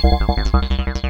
Pull the whole fucking